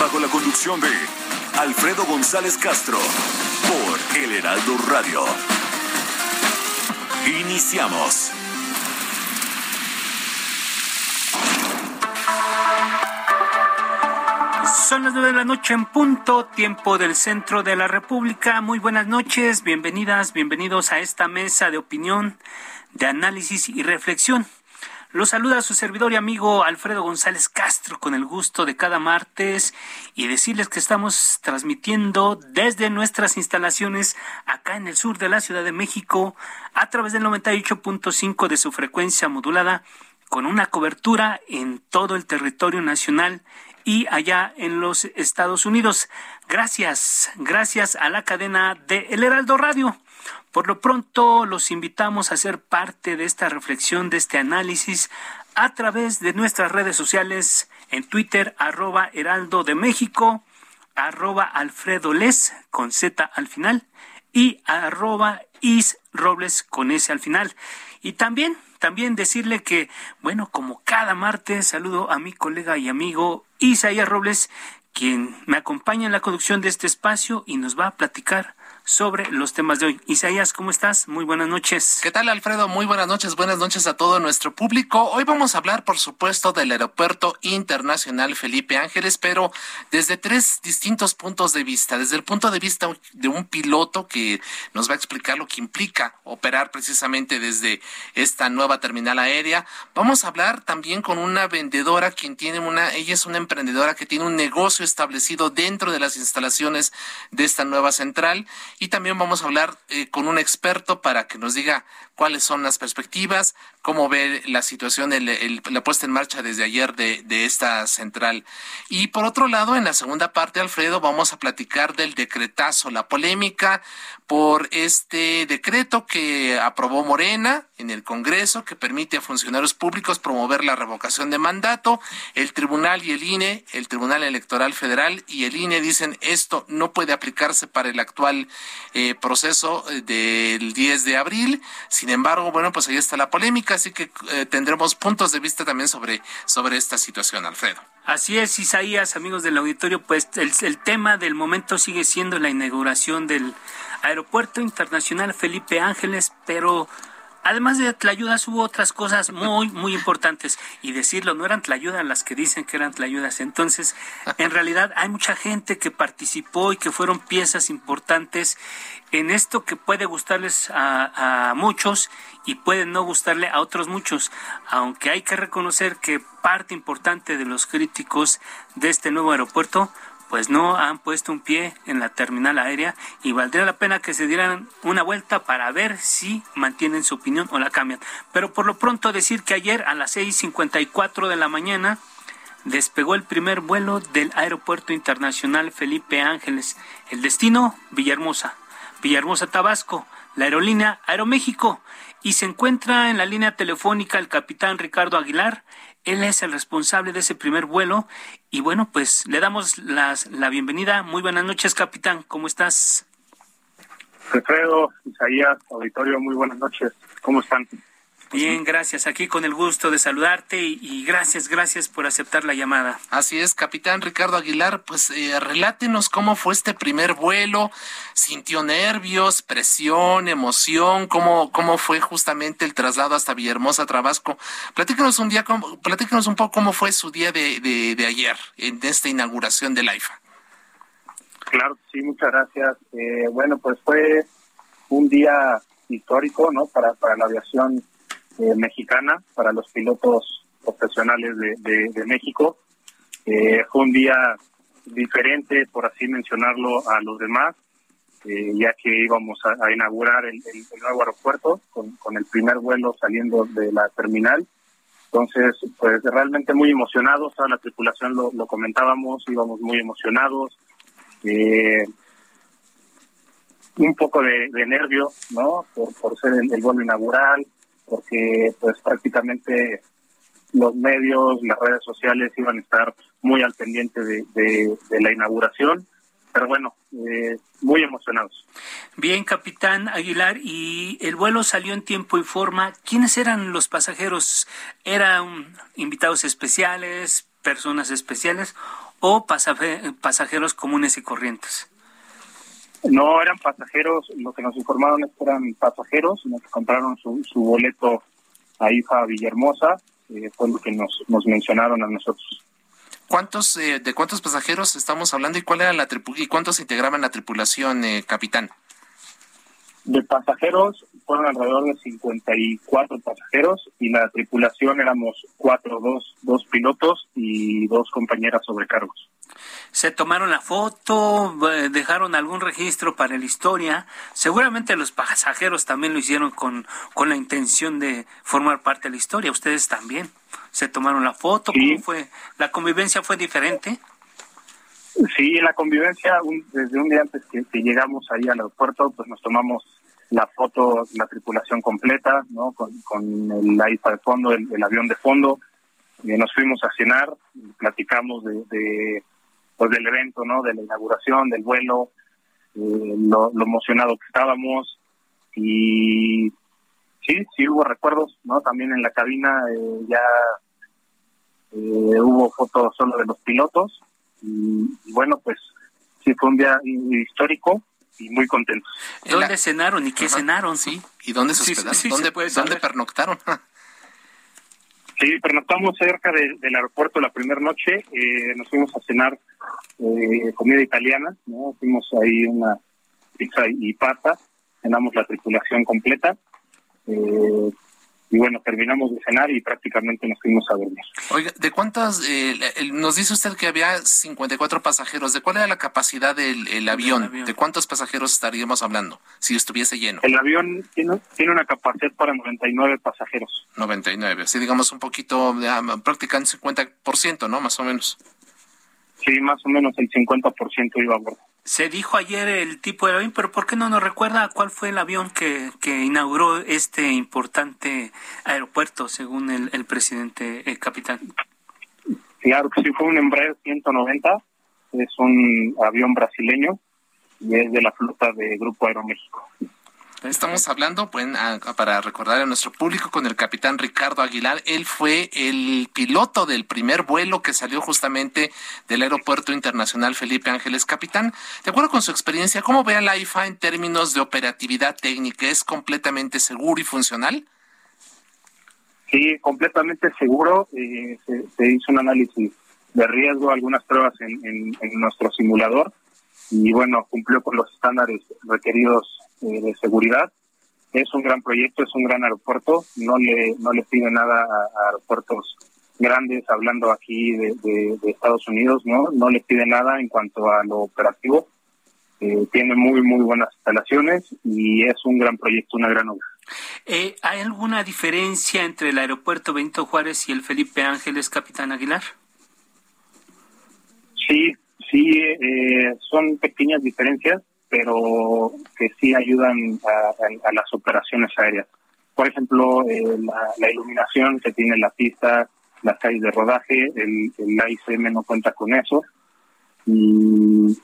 Bajo la conducción de Alfredo González Castro por El Heraldo Radio. Iniciamos. Son las nueve de la noche en punto, tiempo del centro de la República. Muy buenas noches, bienvenidas, bienvenidos a esta mesa de opinión, de análisis y reflexión. Los saluda su servidor y amigo Alfredo González Castro con el gusto de cada martes y decirles que estamos transmitiendo desde nuestras instalaciones acá en el sur de la Ciudad de México a través del 98.5 de su frecuencia modulada con una cobertura en todo el territorio nacional y allá en los Estados Unidos. Gracias, gracias a la cadena de El Heraldo Radio. Por lo pronto, los invitamos a ser parte de esta reflexión, de este análisis, a través de nuestras redes sociales, en Twitter, arroba Heraldo de México, arroba Alfredo Les, con Z al final, y arroba Is Robles, con S al final. Y también, también decirle que, bueno, como cada martes, saludo a mi colega y amigo Isaías Robles, quien me acompaña en la conducción de este espacio y nos va a platicar sobre los temas de hoy. Isaías, ¿cómo estás? Muy buenas noches. ¿Qué tal, Alfredo? Muy buenas noches, buenas noches a todo nuestro público. Hoy vamos a hablar, por supuesto, del Aeropuerto Internacional Felipe Ángeles, pero desde tres distintos puntos de vista. Desde el punto de vista de un piloto que nos va a explicar lo que implica operar precisamente desde esta nueva terminal aérea. Vamos a hablar también con una vendedora quien tiene una, ella es una emprendedora que tiene un negocio establecido dentro de las instalaciones de esta nueva central y también vamos a hablar eh, con un experto para que nos diga cuáles son las perspectivas, cómo ve la situación, el, la puesta en marcha desde ayer de, esta central. Y por otro lado, en la segunda parte, Alfredo, vamos a platicar del decretazo, la polémica por este decreto que aprobó Morena en el Congreso que permite a funcionarios públicos promover la revocación de mandato. El tribunal y el INE, el Tribunal Electoral Federal y el INE dicen esto no puede aplicarse para el actual eh, proceso eh, del 10 de abril. Sin embargo, bueno, pues ahí está la polémica, así que eh, tendremos puntos de vista también sobre, sobre esta situación, Alfredo. Así es, Isaías, amigos del auditorio, pues el, el tema del momento sigue siendo la inauguración del Aeropuerto Internacional Felipe Ángeles, pero Además de tlayudas hubo otras cosas muy, muy importantes. Y decirlo, no eran tlayudas las que dicen que eran tlayudas. Entonces, en realidad hay mucha gente que participó y que fueron piezas importantes en esto que puede gustarles a, a muchos y puede no gustarle a otros muchos. Aunque hay que reconocer que parte importante de los críticos de este nuevo aeropuerto pues no han puesto un pie en la terminal aérea y valdría la pena que se dieran una vuelta para ver si mantienen su opinión o la cambian. Pero por lo pronto decir que ayer a las 6.54 de la mañana despegó el primer vuelo del Aeropuerto Internacional Felipe Ángeles. El destino, Villahermosa. Villahermosa, Tabasco. La aerolínea Aeroméxico. Y se encuentra en la línea telefónica el capitán Ricardo Aguilar, él es el responsable de ese primer vuelo y bueno, pues le damos las, la bienvenida. Muy buenas noches, capitán. ¿Cómo estás? Alfredo, Isaías, auditorio, muy buenas noches. ¿Cómo están? Bien, gracias. Aquí con el gusto de saludarte y, gracias, gracias por aceptar la llamada. Así es, capitán Ricardo Aguilar, pues eh, relátenos cómo fue este primer vuelo, sintió nervios, presión, emoción, cómo, cómo fue justamente el traslado hasta Villahermosa, Tabasco. Platícanos un día, platícanos un poco cómo fue su día de, de, ayer en esta inauguración del AIFA. Claro, sí, muchas gracias. Eh, bueno, pues fue un día histórico, ¿no? Para, para la aviación eh, mexicana para los pilotos profesionales de, de, México. Eh, fue un día diferente, por así mencionarlo, a los demás, eh, ya que íbamos a, inaugurar el, nuevo aeropuerto con, el primer vuelo saliendo de la terminal. Entonces, pues realmente muy emocionados, toda la tripulación lo, comentábamos, íbamos muy emocionados. Eh, un poco de, nervio, ¿no? Por, ser el, vuelo inaugural, porque pues prácticamente los medios, las redes sociales iban a estar muy al pendiente de, la inauguración, pero bueno, eh, muy emocionados. Bien, capitán Aguilar, y el vuelo salió en tiempo y forma. ¿Quiénes eran los pasajeros? ¿Eran invitados especiales, personas especiales o pasajeros comunes y corrientes? No eran pasajeros, lo que nos informaron es que eran pasajeros, nos compraron su, su boleto a IFA Villahermosa, eh, fue lo que nos, nos mencionaron a nosotros. ¿Cuántos, eh, ¿De cuántos pasajeros estamos hablando y cuál era la y cuántos integraban la tripulación, eh, capitán? De pasajeros fueron alrededor de 54 pasajeros y la tripulación éramos cuatro, dos, dos pilotos y dos compañeras sobrecargos se tomaron la foto, eh, dejaron algún registro para la historia. Seguramente los pasajeros también lo hicieron con, con la intención de formar parte de la historia. Ustedes también se tomaron la foto. ¿Cómo fue? ¿La convivencia fue diferente? Sí, la convivencia, desde un día antes que, llegamos ahí al aeropuerto, pues nos tomamos la foto, la tripulación completa, ¿no? Con, el AIFA de fondo, el, avión de fondo. nos fuimos a cenar, platicamos de pues del evento, ¿no? De la inauguración, del vuelo, eh, lo, emocionado que estábamos y sí, sí hubo recuerdos, ¿no? También en la cabina eh, ya eh, hubo fotos solo de los pilotos y, bueno, pues sí fue un día histórico y muy contentos. ¿Dónde cenaron y qué cenaron? Sí, ¿y dónde se hospedaron? ¿Dónde, ¿dónde pernoctaron? Sí, pernoctamos cerca del aeropuerto la primera noche. Eh, nos fuimos a cenar eh, comida italiana, ¿no? Fuimos ahí una pizza y pasta, cenamos la tripulación completa. Eh, y bueno, terminamos de cenar y prácticamente nos fuimos a dormir. Oiga, ¿de cuántas, eh, nos dice usted que había 54 pasajeros, ¿de cuál era la capacidad del avión? ¿De cuántos pasajeros estaríamos hablando si estuviese lleno? El avión tiene, tiene una capacidad para 99 pasajeros. 99, sí, digamos un poquito, prácticamente 50%, ¿no? Más o menos. Sí, más o menos el 50% iba a bordo. Se dijo ayer el tipo de avión, pero ¿por qué no nos recuerda cuál fue el avión que, que inauguró este importante aeropuerto, según el, el presidente el capitán? Claro sí, fue un Embraer 190, es un avión brasileño y es de la flota de Grupo Aeroméxico. Estamos hablando, para recordar a nuestro público, con el capitán Ricardo Aguilar. Él fue el piloto del primer vuelo que salió justamente del Aeropuerto Internacional Felipe Ángeles. Capitán, de acuerdo con su experiencia, ¿cómo ve a la IFA en términos de operatividad técnica? ¿Es completamente seguro y funcional? Sí, completamente seguro. Eh, se, hizo un análisis de riesgo, algunas pruebas en nuestro simulador y bueno, cumplió con los estándares requeridos eh, de seguridad. Es un gran proyecto, es un gran aeropuerto, no le, no le pide nada a, aeropuertos grandes, hablando aquí de, Estados Unidos, ¿no? No le pide nada en cuanto a lo operativo. Eh, tiene muy, muy buenas instalaciones y es un gran proyecto, una gran obra. Eh, ¿Hay alguna diferencia entre el aeropuerto Benito Juárez y el Felipe Ángeles, Capitán Aguilar? Sí, sí, son pequeñas diferencias pero que sí ayudan a, las operaciones aéreas. Por ejemplo, eh, la, iluminación que tiene la pista, las calles de rodaje, el, el no cuenta con eso. Y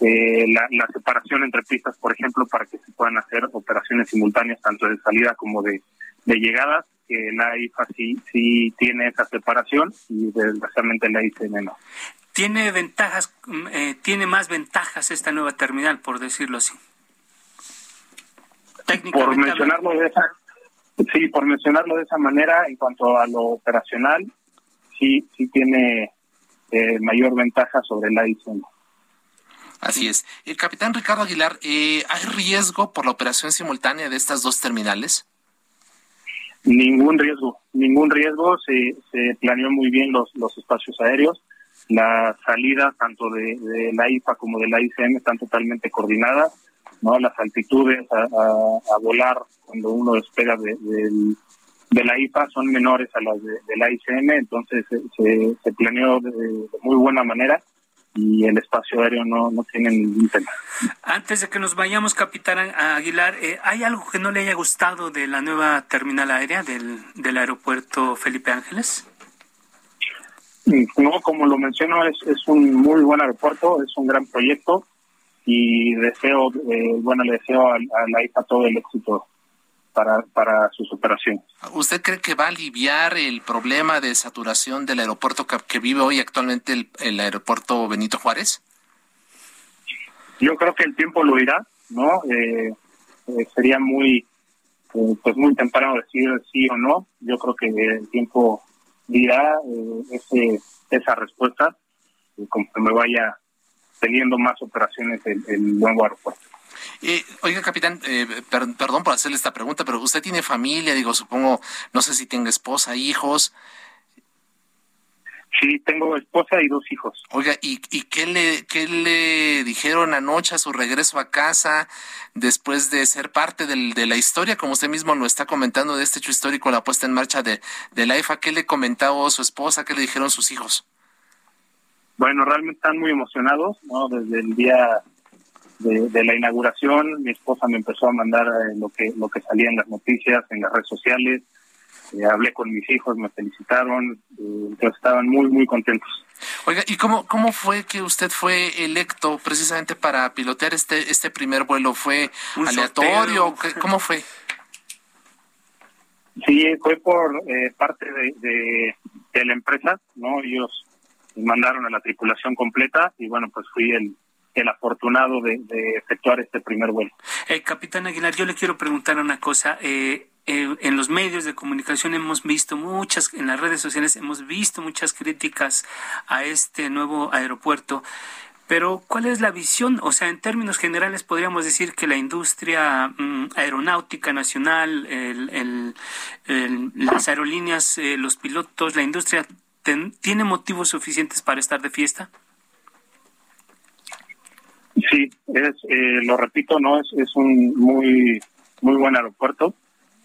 eh, la, separación entre pistas, por ejemplo, para que se puedan hacer operaciones simultáneas tanto de salida como de, de llegada, que la IFA sí, sí tiene esa separación y desgraciadamente la ICM no tiene ventajas, mm, eh, tiene más ventajas esta nueva terminal, por decirlo así. Por mencionarlo de esa, sí, por mencionarlo de esa manera, en cuanto a lo operacional, sí, sí tiene eh, mayor ventaja sobre la ISO. Así es. El capitán Ricardo Aguilar, eh, ¿hay riesgo por la operación simultánea de estas dos terminales? Ningún riesgo, ningún riesgo. Se, se planeó muy bien los, los espacios aéreos Las salidas tanto de, la IFA como de la ICM están totalmente coordinadas, ¿no? Las altitudes a, volar cuando uno despega de, la IFA son menores a las de, la ICM, entonces se, planeó de, muy buena manera y el espacio aéreo no, no tiene ningún tema. Antes de que nos vayamos, capitán Aguilar, eh, ¿hay algo que no le haya gustado de la nueva terminal aérea del, del aeropuerto Felipe Ángeles? No, como lo menciono, es, es un muy buen aeropuerto, es un gran proyecto y deseo, eh, bueno, le deseo a, la IFA todo el éxito para, para sus operaciones. ¿Usted cree que va a aliviar el problema de saturación del aeropuerto que, vive hoy actualmente el, aeropuerto Benito Juárez? Yo creo que el tiempo lo dirá, ¿no? Eh, eh, sería muy, pues muy temprano decir sí o no. Yo creo que el tiempo dirá ese, esa respuesta conforme vaya teniendo más operaciones el, el nuevo aeropuerto. Eh, oiga, capitán, eh, perdón por hacerle esta pregunta, pero usted tiene familia, digo, supongo, no sé si tenga esposa, hijos. Sí, tengo esposa y dos hijos. Oiga, ¿y, y qué, le, qué le dijeron anoche a su regreso a casa después de ser parte del, de la historia, como usted mismo lo está comentando, de este hecho histórico, la puesta en marcha de, de la IFA? ¿Qué le comentó su esposa? ¿Qué le dijeron sus hijos? Bueno, realmente están muy emocionados, ¿no? Desde el día de, la inauguración, mi esposa me empezó a mandar eh, lo que lo que salía en las noticias, en las redes sociales. Eh, hablé con mis hijos, me felicitaron, eh, estaban muy, muy contentos. Oiga, ¿y cómo, cómo fue que usted fue electo precisamente para pilotear este, este primer vuelo? ¿Fue aleatorio? ¿Cómo fue? Sí, fue por parte de, de, la empresa, ¿no? Ellos mandaron a la tripulación completa y bueno, pues fui el, el afortunado de, efectuar este primer vuelo. Eh, Capitán Aguilar, yo le quiero preguntar una cosa. Eh, eh, en los medios de comunicación hemos visto muchas, en las redes sociales hemos visto muchas críticas a este nuevo aeropuerto. Pero, ¿cuál es la visión? O sea, en términos generales, podríamos decir que la industria mm, aeronáutica nacional, el, las aerolíneas, los pilotos, la industria, ¿tiene motivos suficientes para estar de fiesta? Sí, es, eh, lo repito, no es, es un muy muy buen aeropuerto.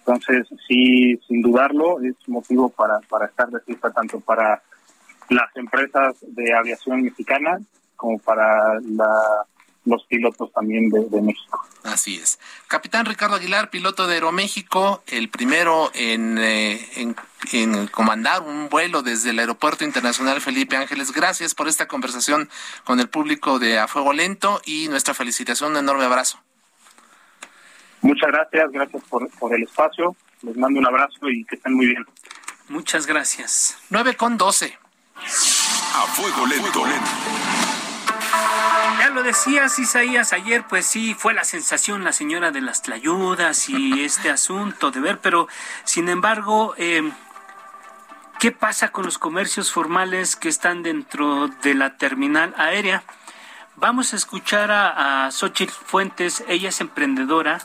Entonces, sí, sin dudarlo, es motivo para, para estar de fiesta tanto para las empresas de aviación mexicana como para la, los pilotos también de, México. Así es. Capitán Ricardo Aguilar, piloto de Aeroméxico, el primero en, eh, en, en, comandar un vuelo desde el Aeropuerto Internacional Felipe Ángeles. Gracias por esta conversación con el público de A Fuego Lento y nuestra felicitación, un enorme abrazo. Muchas gracias, gracias por, por el espacio. Les mando un abrazo y que estén muy bien. Muchas gracias. 9 con 12. A Fuego Lento. Ya lo decías, Isaías, ayer pues sí fue la sensación la señora de las tlayudas y este asunto de ver, pero sin embargo, eh, ¿qué pasa con los comercios formales que están dentro de la terminal aérea? Vamos a escuchar a, a Xochitl Fuentes, ella es emprendedora,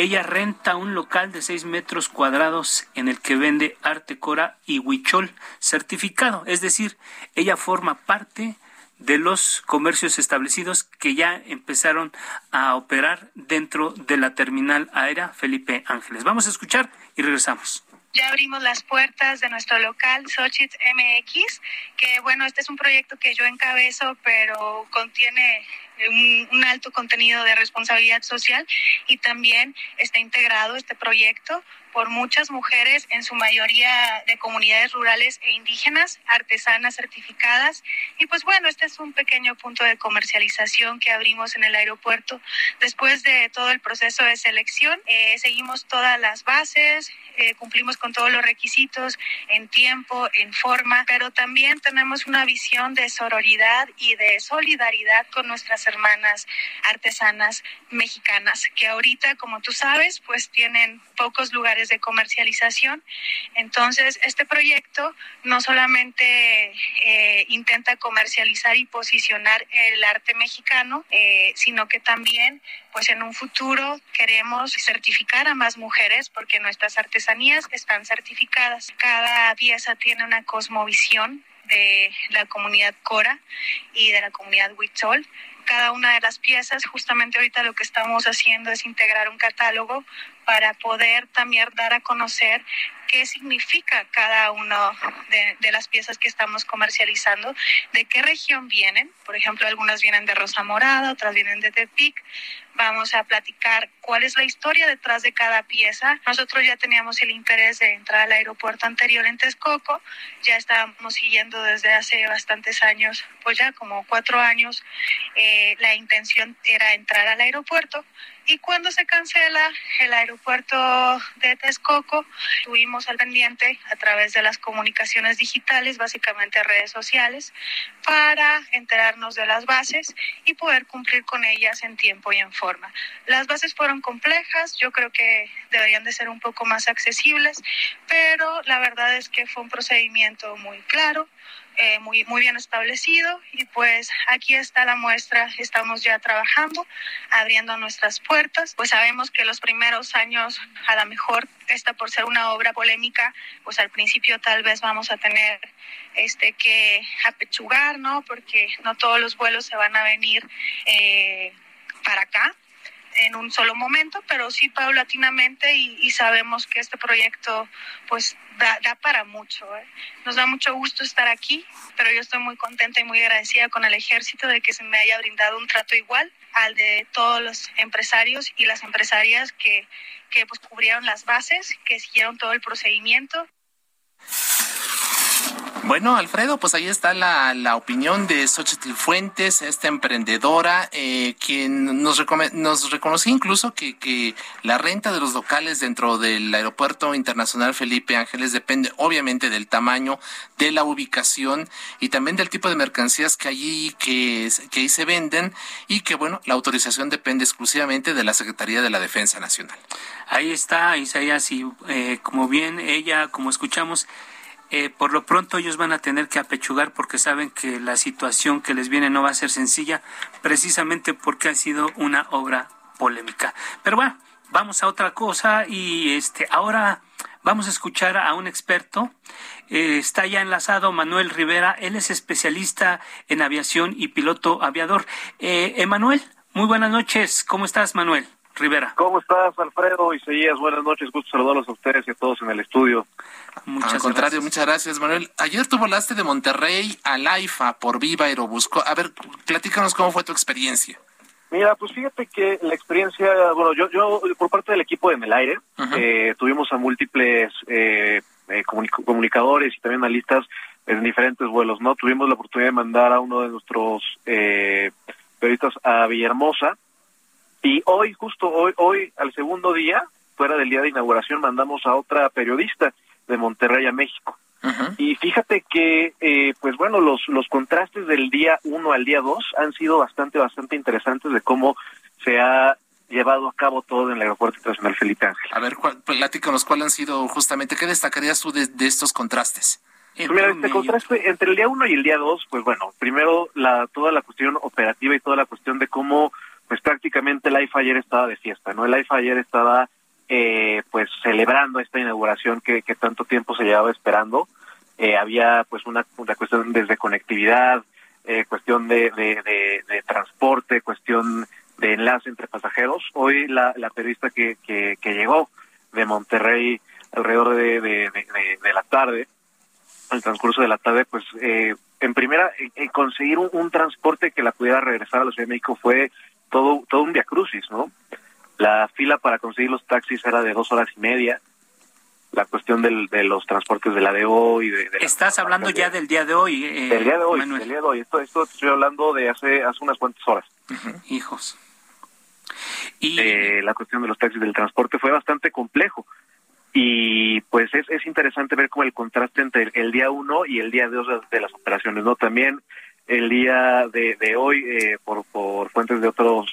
ella renta un local de 6 metros cuadrados en el que vende arte cora y huichol certificado, es decir, ella forma parte de los comercios establecidos que ya empezaron a operar dentro de la terminal aérea Felipe Ángeles. Vamos a escuchar y regresamos. Ya abrimos las puertas de nuestro local Xochitl MX, que bueno, este es un proyecto que yo encabezo, pero contiene un, un, alto contenido de responsabilidad social y también está integrado este proyecto por muchas mujeres, en su mayoría de comunidades rurales e indígenas, artesanas certificadas. Y pues bueno, este es un pequeño punto de comercialización que abrimos en el aeropuerto. Después de todo el proceso de selección, eh, seguimos todas las bases, eh, cumplimos con todos los requisitos en tiempo, en forma, pero también tenemos una visión de sororidad y de solidaridad con nuestras hermanas artesanas mexicanas, que ahorita, como tú sabes, pues tienen pocos lugares de comercialización. Entonces, este proyecto no solamente eh, intenta comercializar y posicionar el arte mexicano, eh, sino que también, pues en un futuro queremos certificar a más mujeres porque nuestras artesanías están certificadas. Cada pieza tiene una cosmovisión de la comunidad Cora y de la comunidad Huitzol cada una de las piezas. Justamente ahorita lo que estamos haciendo es integrar un catálogo para poder también dar a conocer qué significa cada una de, las piezas que estamos comercializando, de qué región vienen. Por ejemplo, algunas vienen de Rosa Morada, otras vienen de Tepic. Vamos a platicar cuál es la historia detrás de cada pieza. Nosotros ya teníamos el interés de entrar al aeropuerto anterior en Texcoco, ya estábamos siguiendo desde hace bastantes años, pues ya como cuatro años, eh, la intención era entrar al aeropuerto y cuando se cancela el aeropuerto de Texcoco, tuvimos al pendiente a través de las comunicaciones digitales, básicamente redes sociales, para enterarnos de las bases y poder cumplir con ellas en tiempo y en forma. Las bases fueron complejas, yo creo que deberían de ser un poco más accesibles, pero la verdad es que fue un procedimiento muy claro eh, muy, muy bien establecido y pues aquí está la muestra, estamos ya trabajando, abriendo nuestras puertas, pues sabemos que los primeros años a lo mejor esta por ser una obra polémica, pues al principio tal vez vamos a tener este que apechugar, ¿no? Porque no todos los vuelos se van a venir eh, para acá en un solo momento, pero sí paulatinamente y, sabemos que este proyecto pues da, para mucho. ¿eh? Nos da mucho gusto estar aquí, pero yo estoy muy contenta y muy agradecida con el ejército de que se me haya brindado un trato igual al de todos los empresarios y las empresarias que, que pues cubrieron las bases, que siguieron todo el procedimiento. Bueno, Alfredo, pues ahí está la, la opinión de Xochitl Fuentes, esta emprendedora, eh, quien nos, nos reconoció incluso que, que la renta de los locales dentro del Aeropuerto Internacional Felipe Ángeles depende obviamente del tamaño, de la ubicación y también del tipo de mercancías que allí que, que ahí se venden y que bueno, la autorización depende exclusivamente de la Secretaría de la Defensa Nacional. Ahí está Isaías y eh, como bien ella, como escuchamos, eh, por lo pronto ellos van a tener que apechugar porque saben que la situación que les viene no va a ser sencilla, precisamente porque ha sido una obra polémica. Pero bueno, vamos a otra cosa y este ahora vamos a escuchar a un experto. Eh, está ya enlazado Manuel Rivera, él es especialista en aviación y piloto aviador. Eh, muy buenas noches. ¿Cómo estás, Manuel? Rivera. ¿Cómo estás, Alfredo y Seguías? Buenas noches, gusto saludarlos a ustedes y a todos en el estudio. Muchas Al contrario, muchas gracias, Manuel. Ayer tú volaste de Monterrey a Laifa por Viva Aerobusco. A ver, platícanos cómo fue tu experiencia. Mira, pues fíjate que la experiencia, bueno, yo, yo por parte del equipo de Melaire, eh, tuvimos a múltiples eh, eh, comunicadores y también analistas en diferentes vuelos, ¿no? Tuvimos la oportunidad de mandar a uno de nuestros periodistas a Villahermosa, y hoy, justo hoy, hoy, al segundo día, fuera del día de inauguración, mandamos a otra periodista de Monterrey a México. Y fíjate que, eh, pues bueno, los, los contrastes del día uno al día dos han sido bastante, bastante interesantes de cómo se ha llevado a cabo todo en el Aeropuerto Internacional Felipe Ángel. A ver, platícanos cuáles han sido justamente, ¿qué destacarías tú de, estos contrastes? Pues mira, este contraste entre el día uno y el día dos, pues bueno, primero la toda la cuestión operativa y toda la cuestión de cómo pues prácticamente el IFA ayer estaba de fiesta, ¿no? El IFA ayer estaba eh, pues celebrando esta inauguración que, que tanto tiempo se llevaba esperando. Eh, había pues una, una cuestión desde conectividad, eh, cuestión de, de, transporte, cuestión de enlace entre pasajeros. Hoy la, la periodista que, que, llegó de Monterrey alrededor de, de, la tarde, el transcurso de la tarde, pues eh, en primera, conseguir un, un, transporte que la pudiera regresar a la Ciudad de México fue todo, todo un crucis, ¿no? La fila para conseguir los taxis era de dos horas y media. La cuestión del, de los transportes de la de hoy. De, Estás hablando ya del día de hoy. Eh, del día de hoy, del día de hoy. Esto, esto estoy hablando de hace, hace unas cuantas horas. Hijos. Y eh, la cuestión de los taxis del transporte fue bastante complejo. Y pues es, es interesante ver como el contraste entre el, día uno y el día dos de las operaciones, ¿no? También el día de, de hoy, eh, por, por fuentes de otros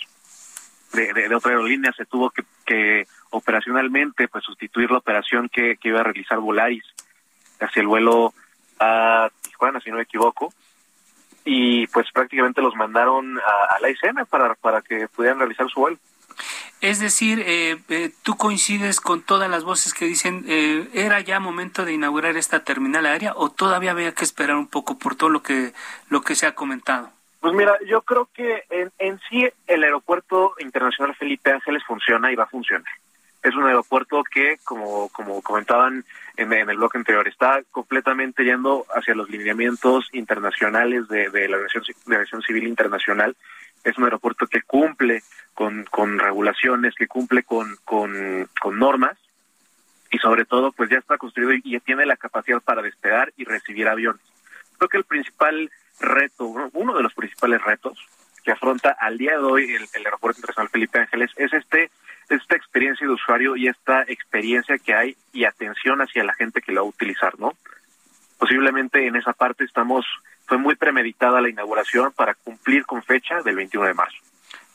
de, de, otra aerolínea, se tuvo que, que operacionalmente pues sustituir la operación que, que iba a realizar Volaris hacia el vuelo a Tijuana, si no me equivoco. y pues prácticamente los mandaron a, la ICM para, para que pudieran realizar su vuelo. Es decir, eh, eh, tú coincides con todas las voces que dicen, eh, ¿era ya momento de inaugurar esta terminal aérea o todavía había que esperar un poco por todo lo que, lo que se ha comentado? Pues mira, yo creo que en, en sí el aeropuerto internacional Felipe Ángeles funciona y va a funcionar. Es un aeropuerto que, como, como comentaban en, el bloque anterior, está completamente yendo hacia los lineamientos internacionales de, de la aviación, civil internacional. Es un aeropuerto que cumple con, con regulaciones, que cumple con, con, normas y sobre todo pues ya está construido y, tiene la capacidad para despegar y recibir aviones. Creo que el principal reto, uno de los principales retos que afronta al día de hoy el, el Aeropuerto Internacional Felipe Ángeles es este esta experiencia de usuario y esta experiencia que hay y atención hacia la gente que lo va a utilizar, ¿no? Posiblemente en esa parte estamos, fue muy premeditada la inauguración para cumplir con fecha del 21 de marzo.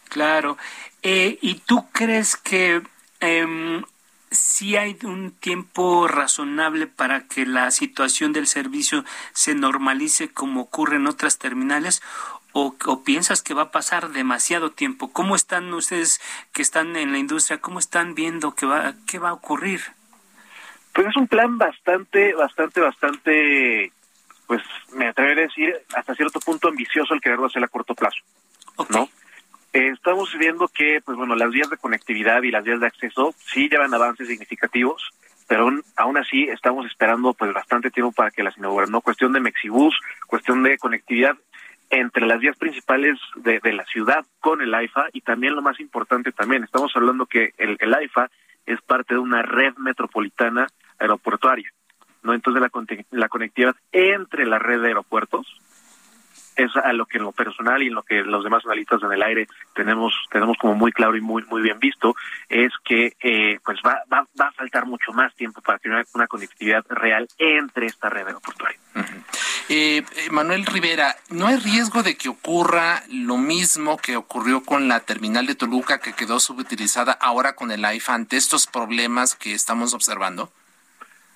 Claro. Eh, ¿Y tú crees que eh, sí hay un tiempo razonable para que la situación del servicio se normalice como ocurre en otras terminales? o, piensas que va a pasar demasiado tiempo? ¿Cómo están ustedes que están en la industria? ¿Cómo están viendo que va, qué va a ocurrir? Pues es un plan bastante, bastante, bastante, pues me atrevería a decir hasta cierto punto ambicioso el quererlo hacer a corto plazo, ¿no? Eh, estamos viendo que, pues bueno, las vías de conectividad y las vías de acceso sí llevan avances significativos, pero aún, así estamos esperando pues bastante tiempo para que las inauguren, ¿no? Cuestión de Mexibus, cuestión de conectividad entre las vías principales de, la ciudad con el AIFA y también lo más importante también, estamos hablando que el, el AIFA es parte de una red metropolitana aeroportuaria, ¿no? Entonces la, la conectividad entre la red de aeropuertos es a lo que en lo personal y en lo que los demás analistas en el aire tenemos tenemos como muy claro y muy muy bien visto es que eh, pues va, va, va a faltar mucho más tiempo para tener una conectividad real entre esta red aeroportuaria. Eh, Manuel Rivera, ¿no hay riesgo de que ocurra lo mismo que ocurrió con la terminal de Toluca que quedó subutilizada ahora con el AIFA ante estos problemas que estamos observando?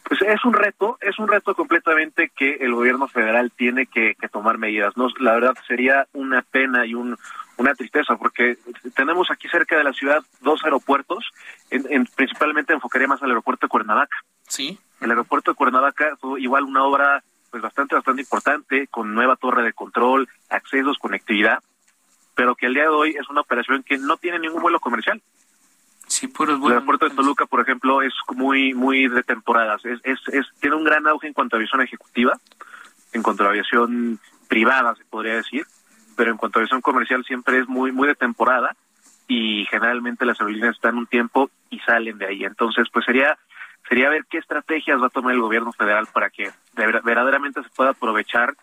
Pues es un reto, es un reto completamente que el gobierno federal tiene que, tomar medidas. No, la verdad sería una pena y un, una tristeza porque tenemos aquí cerca de la ciudad dos aeropuertos, en, principalmente enfocaría más al aeropuerto de Cuernavaca. Sí. El aeropuerto de Cuernavaca fue igual una obra pues bastante bastante importante con nueva torre de control, accesos, conectividad, pero que al día de hoy es una operación que no tiene ningún vuelo comercial. Sí, puros El aeropuerto de Toluca, por ejemplo, es muy muy de temporadas. Es, es, es, tiene un gran auge en cuanto a aviación ejecutiva, en cuanto a aviación privada, se podría decir, pero en cuanto a aviación comercial siempre es muy muy de temporada y generalmente las aerolíneas están un tiempo y salen de ahí. Entonces, pues sería sería ver qué estrategias va a tomar el gobierno federal para que verdaderamente se pueda aprovechar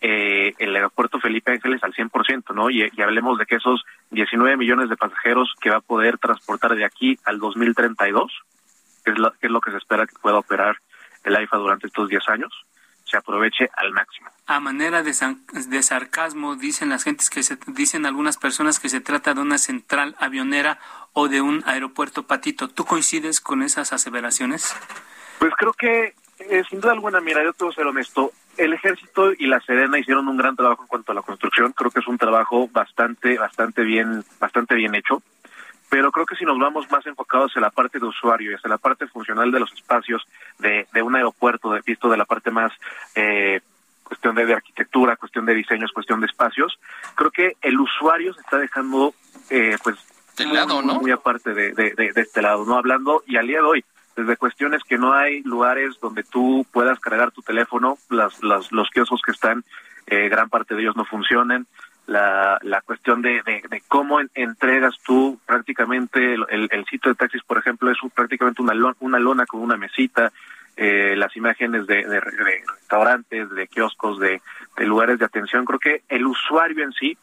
eh, el aeropuerto Felipe Ángeles al 100%, ¿no? Y, y, hablemos de que esos 19 millones de pasajeros que va a poder transportar de aquí al 2032, que es lo que, es lo que se espera que pueda operar el AIFA durante estos 10 años, se aproveche al máximo. A manera de, de sarcasmo, dicen las gentes que se, dicen algunas personas que se trata de una central avionera o de un aeropuerto patito. ¿Tú coincides con esas aseveraciones? Pues creo que, eh, sin duda alguna, mira, yo tengo que ser honesto, el ejército y la Serena hicieron un gran trabajo en cuanto a la construcción. Creo que es un trabajo bastante, bastante bien, bastante bien hecho. Pero creo que si nos vamos más enfocados en la parte de usuario y hacia la parte funcional de los espacios de, de un aeropuerto, de visto de la parte más eh, cuestión de, arquitectura, cuestión de diseños, cuestión de espacios, creo que el usuario se está dejando, eh, pues, lado, ¿no? muy aparte de, de, de, este lado, ¿no? Hablando, y al día de hoy, desde cuestiones que no hay lugares donde tú puedas cargar tu teléfono, las, las, los kioscos que están, eh, gran parte de ellos no funcionan, la, la cuestión de, de, cómo entregas tú prácticamente el, sitio de taxis, por ejemplo, es prácticamente una, lona, una lona con una mesita, eh, las imágenes de, de, restaurantes, de kioscos, de, de lugares de atención. Creo que el usuario en sí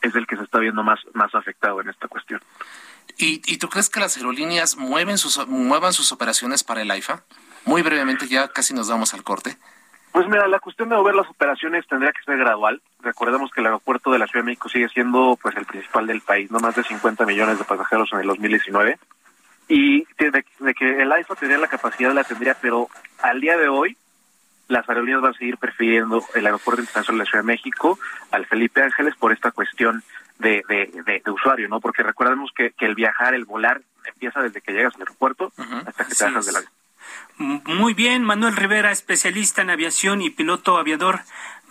es el que se está viendo más, más afectado en esta cuestión. ¿Y, ¿Y tú crees que las aerolíneas mueven sus, muevan sus operaciones para el AIFA? Muy brevemente, ya casi nos vamos al corte. Pues mira, la cuestión de mover las operaciones tendría que ser gradual. Recordemos que el aeropuerto de la Ciudad de México sigue siendo pues el principal del país, no más de 50 millones de pasajeros en el 2019. Y de, que el AIFA tendría la capacidad la tendría, pero al día de hoy las aerolíneas van a seguir prefiriendo el Aeropuerto Internacional de la Ciudad de México al Felipe Ángeles por esta cuestión de, de, usuario, ¿no? Porque recordemos que, que, el viajar, el volar, empieza desde que llegas al aeropuerto hasta que te bajas del avión. Muy bien, Manuel Rivera, especialista en aviación y piloto aviador.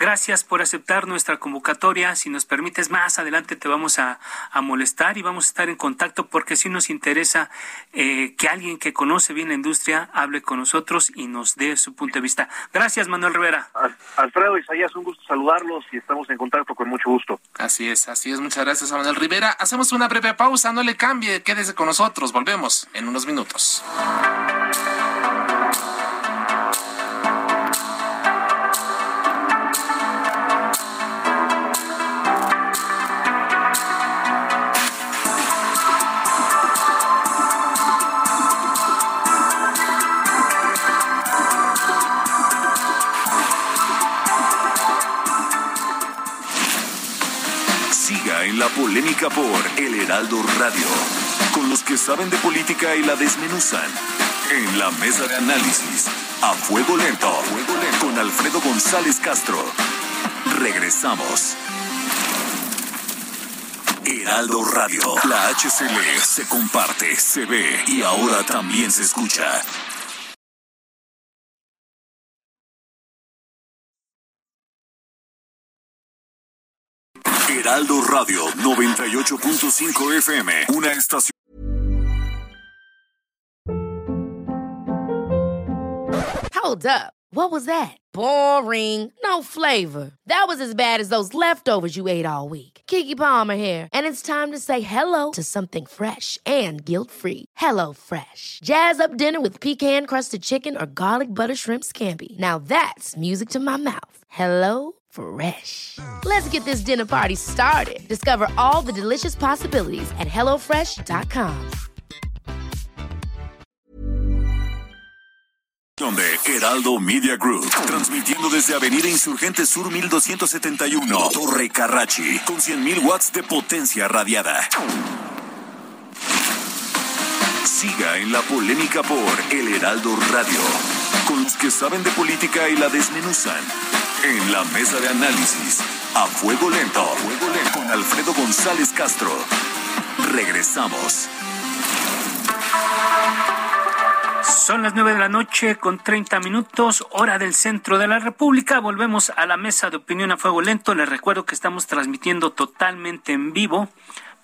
Gracias por aceptar nuestra convocatoria. Si nos permites, más adelante te vamos a, molestar y vamos a estar en contacto porque sí nos interesa eh, que alguien que conoce bien la industria hable con nosotros y nos dé su punto de vista. Gracias, Manuel Rivera. Alfredo Isaías, un gusto saludarlos y estamos en contacto con mucho gusto. Así es, así es. Muchas gracias, Manuel Rivera. Hacemos una breve pausa, no le cambie, quédese con nosotros. Volvemos en unos minutos. Polémica por El Heraldo Radio, con los que saben de política y la desmenuzan. En la mesa de análisis, a fuego lento, con Alfredo González Castro. Regresamos. Heraldo Radio, la HCL se comparte, se ve y ahora también se escucha. Heraldo Radio 98.5 FM, una estación. Hold up. What was that? Boring. No flavor. That was as bad as those leftovers you ate all week. Kiki Palmer here, and it's time to say hello to something fresh and guilt-free. Hello Fresh. Jazz up dinner with pecan-crusted chicken or garlic butter shrimp scampi. Now that's music to my mouth. Hello Fresh. Let's get this dinner party started. Discover all the delicious possibilities at HelloFresh.com. De Heraldo Media Group, transmitiendo desde Avenida Insurgente Sur 1271, Torre Carrachi, con 100.000 watts de potencia radiada. Siga en la polémica por El Heraldo Radio, con los que saben de política y la desmenuzan en la mesa de análisis, a fuego lento, con Alfredo González Castro. Regresamos. Son las nueve de la noche con 30 minutos, hora del centro de la República. Volvemos a la mesa de opinión a fuego lento. Les recuerdo que estamos transmitiendo totalmente en vivo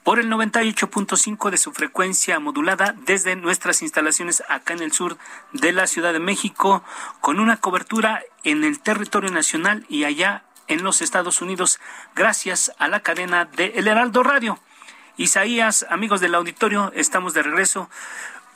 por el 98.5 de su frecuencia modulada desde nuestras instalaciones acá en el sur de la Ciudad de México, con una cobertura en el territorio nacional y allá en los Estados Unidos, gracias a la cadena de El Heraldo Radio. Isaías, amigos del auditorio, estamos de regreso.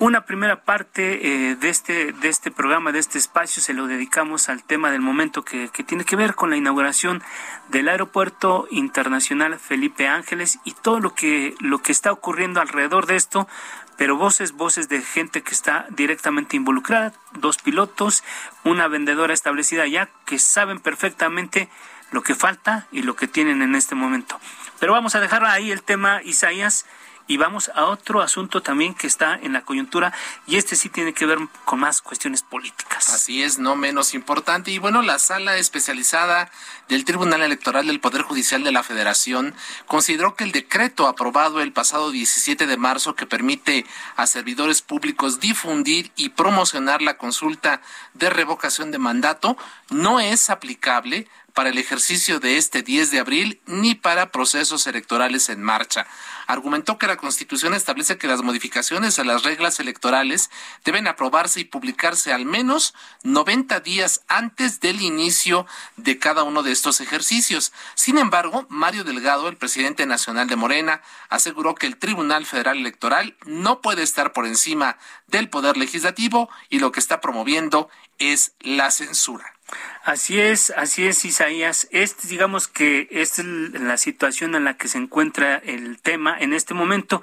Una primera parte eh, de, este, de este programa, de este espacio, se lo dedicamos al tema del momento que, que, tiene que ver con la inauguración del Aeropuerto Internacional Felipe Ángeles y todo lo que, lo que está ocurriendo alrededor de esto, pero voces, voces de gente que está directamente involucrada, dos pilotos, una vendedora establecida ya que saben perfectamente lo que falta y lo que tienen en este momento. Pero vamos a dejar ahí el tema, Isaías y vamos a otro asunto también que está en la coyuntura y este sí tiene que ver con más cuestiones políticas. Así es, no menos importante. Y bueno, la sala especializada del Tribunal Electoral del Poder Judicial de la Federación consideró que el decreto aprobado el pasado 17 de marzo que permite a servidores públicos difundir y promocionar la consulta de revocación de mandato no es aplicable para el ejercicio de este 10 de abril ni para procesos electorales en marcha. Argumentó que la Constitución establece que las modificaciones a las reglas electorales deben aprobarse y publicarse al menos 90 días antes del inicio de cada uno de estos ejercicios. Sin embargo, Mario Delgado, el presidente nacional de Morena, aseguró que el Tribunal Federal Electoral no puede estar por encima del Poder Legislativo y lo que está promoviendo es la censura. Así es, así es, Isaías. Este, digamos que es la situación en la que se encuentra el tema en este momento.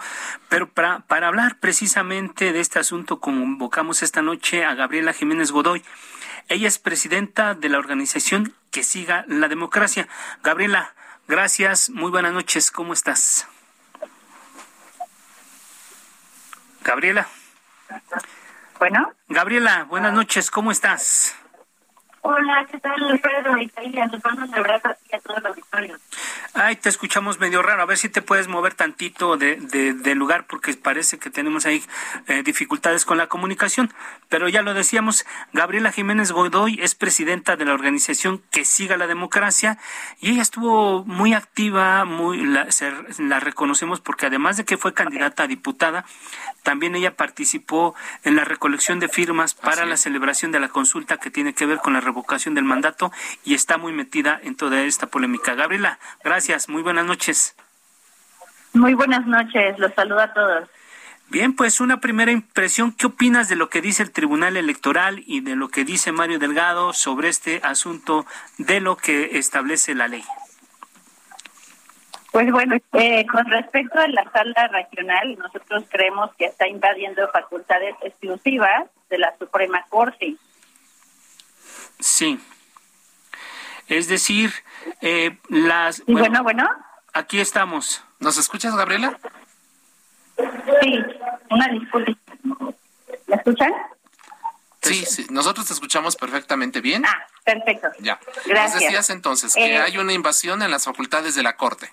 Pero para, para hablar precisamente de este asunto, convocamos esta noche a Gabriela Jiménez Godoy. Ella es presidenta de la organización Que Siga la Democracia. Gabriela, gracias, muy buenas noches, ¿cómo estás? Gabriela. Bueno. Gabriela, buenas noches, ¿cómo estás? Hola, ¿qué tal, Alfredo? Y nos vamos a abrazar a todos los victorios. Ay, te escuchamos medio raro. A ver si te puedes mover tantito de, de, lugar porque parece que tenemos ahí eh, dificultades con la comunicación. Pero ya lo decíamos, Gabriela Jiménez Godoy es presidenta de la organización Que Siga la Democracia y ella estuvo muy activa, muy la, la reconocemos porque además de que fue candidata a diputada, también ella participó en la recolección de firmas para la celebración de la consulta que tiene que ver con la revocación del mandato y está muy metida en toda esta polémica. Gabriela, gracias, muy buenas noches. Muy buenas noches, los saludo a todos. Bien, pues una primera impresión, ¿qué opinas de lo que dice el Tribunal Electoral y de lo que dice Mario Delgado sobre este asunto de lo que establece la ley? Pues bueno, eh, con respecto a la sala regional, nosotros creemos que está invadiendo facultades exclusivas de la Suprema Corte. Sí. Es decir, eh, las... Bueno, bueno, Aquí estamos. ¿Nos escuchas, Gabriela? Sí, una disculpa. ¿Me escuchan? Sí, sí, nosotros te escuchamos perfectamente bien. Ah, perfecto. Ya. Gracias. Nos decías entonces que Eh, hay una invasión en las facultades de la Corte.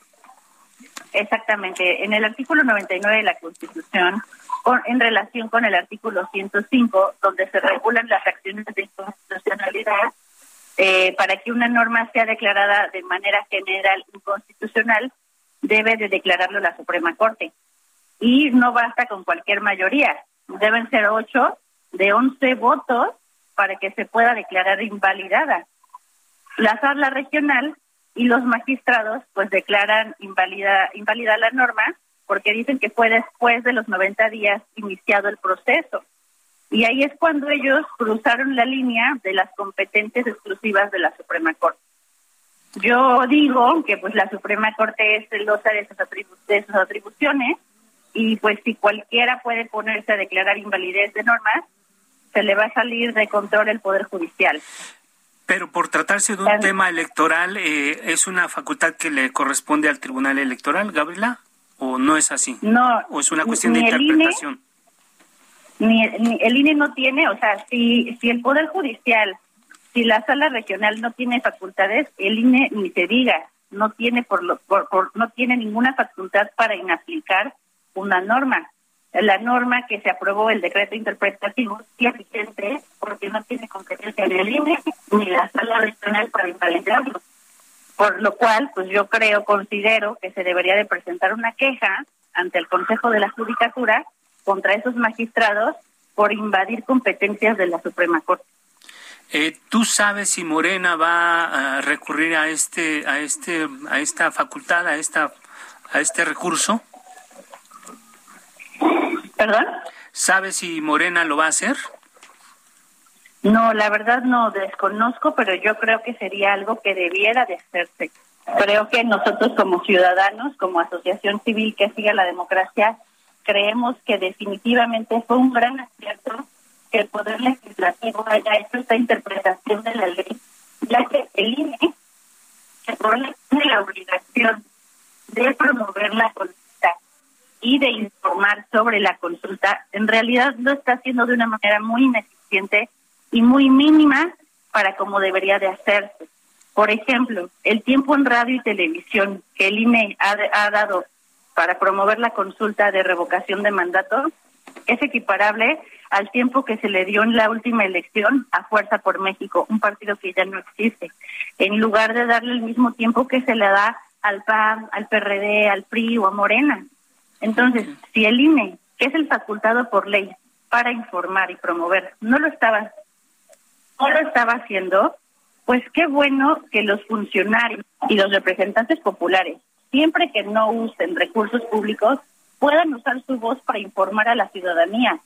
Exactamente. En el artículo 99 de la Constitución, con- en relación con el artículo 105, donde se regulan las acciones de inconstitucionalidad, eh, para que una norma sea declarada de manera general inconstitucional, debe de declararlo la Suprema Corte. Y no basta con cualquier mayoría. Deben ser ocho de once votos para que se pueda declarar invalidada. La sala regional y los magistrados pues declaran inválida, inválida la norma porque dicen que fue después de los 90 días iniciado el proceso. Y ahí es cuando ellos cruzaron la línea de las competencias exclusivas de la Suprema Corte. Yo digo que pues la Suprema Corte es celosa de sus, de sus atribuciones y pues si cualquiera puede ponerse a declarar invalidez de normas, se le va a salir de control el Poder Judicial. Pero por tratarse de un tema electoral, eh, ¿es una facultad que le corresponde al Tribunal Electoral, Gabriela? ¿O no es así? No. ¿O es una cuestión de ni el INE, interpretación? ni, ni el INE no tiene, o sea, si, si el Poder Judicial, si la sala regional no tiene facultades, el INE ni se diga, no tiene por, lo, por, por- no tiene ninguna facultad para inaplicar una norma. La norma que se aprobó, el decreto interpretativo, sí es vigente porque no tiene competencia ni el INE ni la sala regional para invalidarlo. Por lo cual, pues yo creo, considero que se debería de presentar una queja ante el Consejo de la Judicatura contra esos magistrados por invadir competencias de la Suprema Corte. Eh, ¿Tú sabes si Morena va a recurrir a este, a este, a esta facultad, a esta, a este recurso? ¿Perdón? ¿Sabes si Morena lo va a hacer? No, la verdad no desconozco, pero yo creo que sería algo que debiera de hacerse. Creo que nosotros como ciudadanos, como asociación civil que siga la democracia, creemos que definitivamente fue un gran acierto que el Poder Legislativo haya hecho esta interpretación de la ley, ya que el INE se pone la obligación de promover la consulta y de informar sobre la consulta, en realidad lo está haciendo de una manera muy ineficiente y muy mínima para como debería de hacerse. Por ejemplo, el tiempo en radio y televisión que el INE ha, ha dado para promover la consulta de revocación de mandato es equiparable al tiempo que se le dio en la última elección a Fuerza por México, un partido que ya no existe, en lugar de darle el mismo tiempo que se le da al PAN, al PRD, al PRI o a Morena. Entonces, si el INE, que es el facultado por ley para informar y promover, no lo estaba, no lo estaba haciendo, pues qué bueno que los funcionarios y los representantes populares, siempre que no usen recursos públicos, puedan usar su voz para informar a la ciudadanía,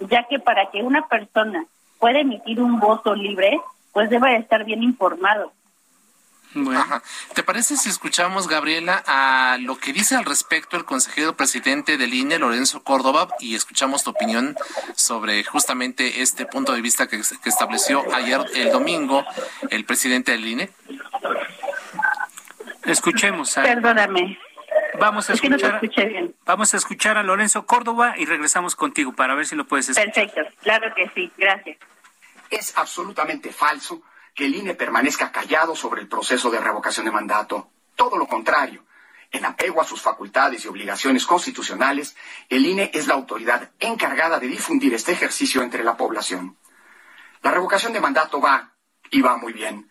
ya que para que una persona pueda emitir un voto libre, pues debe estar bien informado. Ajá. ¿Te parece si escuchamos, Gabriela, a lo que dice al respecto el consejero presidente del INE, Lorenzo Córdoba, y escuchamos tu opinión sobre justamente este punto de vista que, que estableció ayer, el domingo, el presidente del INE? Escuchemos. A, Perdóname. Vamos a Es que no te escuchar. bien. Vamos a escuchar a Lorenzo Córdoba y regresamos contigo para ver si lo puedes escuchar. Perfecto, claro que sí, gracias. Es absolutamente falso que el INE permanezca callado sobre el proceso de revocación de mandato. Todo lo contrario. En apego a sus facultades y obligaciones constitucionales, el INE es la autoridad encargada de difundir este ejercicio entre la población. La revocación de mandato va, y va muy bien,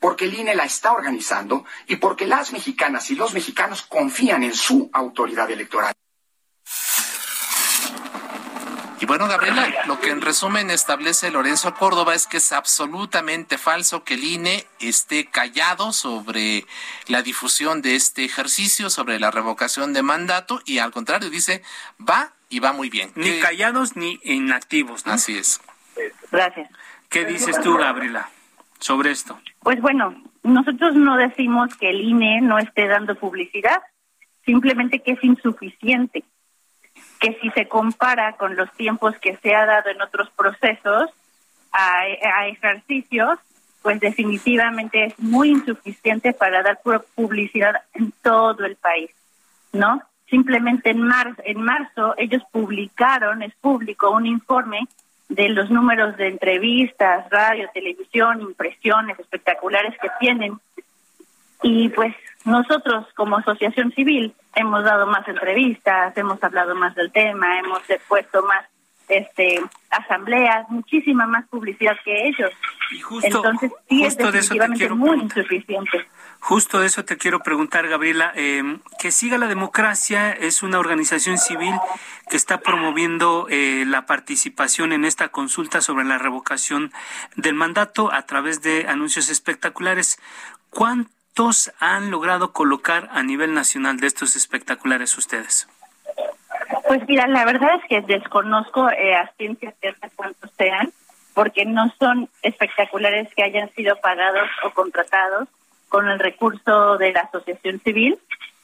porque el INE la está organizando y porque las mexicanas y los mexicanos confían en su autoridad electoral. Y bueno, Gabriela, lo que en resumen establece Lorenzo Córdoba es que es absolutamente falso que el INE esté callado sobre la difusión de este ejercicio, sobre la revocación de mandato, y al contrario, dice, va y va muy bien. Ni callados ni inactivos. ¿no? Así es. Gracias. ¿Qué dices tú, Gabriela, sobre esto? Pues bueno, nosotros no decimos que el INE no esté dando publicidad, simplemente que es insuficiente que si se compara con los tiempos que se ha dado en otros procesos a, ejercicios, pues definitivamente es muy insuficiente para dar publicidad en todo el país, ¿no? Simplemente en marzo, en marzo ellos publicaron, es público, un informe de los números de entrevistas, radio, televisión, impresiones espectaculares que tienen. Y pues nosotros como asociación civil hemos dado más entrevistas, hemos hablado más del tema, hemos puesto más este asambleas, muchísima más publicidad que ellos. Entonces sí es definitivamente muy insuficiente. Justo de eso te quiero preguntar, Gabriela. Eh, que siga la democracia es una organización civil que está promoviendo eh, la participación en esta consulta sobre la revocación del mandato a través de anuncios espectaculares. ¿Cuánto ¿Cuántos han logrado colocar a nivel nacional de estos espectaculares ustedes? Pues mira, la verdad es que desconozco eh, a ciencia cierta cuántos sean, porque no son espectaculares que hayan sido pagados o contratados con el recurso de la asociación civil,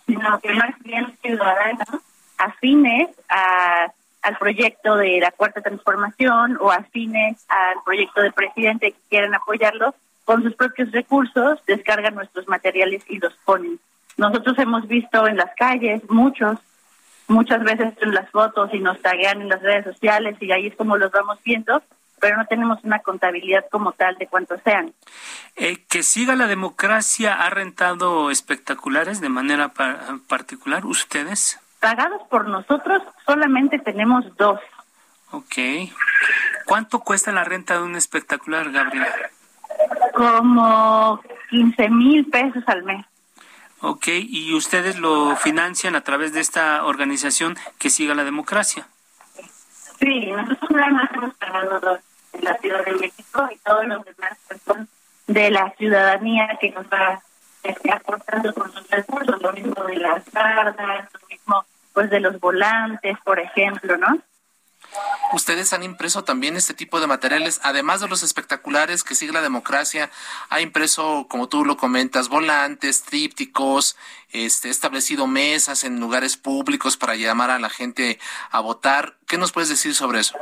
sino que más bien ciudadanos afines al proyecto de la cuarta transformación o afines al proyecto del presidente que quieran apoyarlo, con sus propios recursos descargan nuestros materiales y los ponen. Nosotros hemos visto en las calles muchos, muchas veces en las fotos y nos taguean en las redes sociales y ahí es como los vamos viendo, pero no tenemos una contabilidad como tal de cuántos sean. Eh, que siga la democracia ha rentado espectaculares de manera particular ustedes. Pagados por nosotros solamente tenemos dos. Ok. ¿Cuánto cuesta la renta de un espectacular, Gabriela? Como 15 mil pesos al mes. Ok, ¿y ustedes lo financian a través de esta organización que siga la democracia? Sí, nosotros nada más hemos pagado dos en la Ciudad de México y todos los demás son de la ciudadanía que nos va aportando con sus recursos, lo mismo de las bardas, lo mismo pues de los volantes, por ejemplo, ¿no? Ustedes han impreso también este tipo de materiales, además de los espectaculares que sigue la democracia, ha impreso, como tú lo comentas, volantes, trípticos, este, establecido mesas en lugares públicos para llamar a la gente a votar. ¿Qué nos puedes decir sobre eso?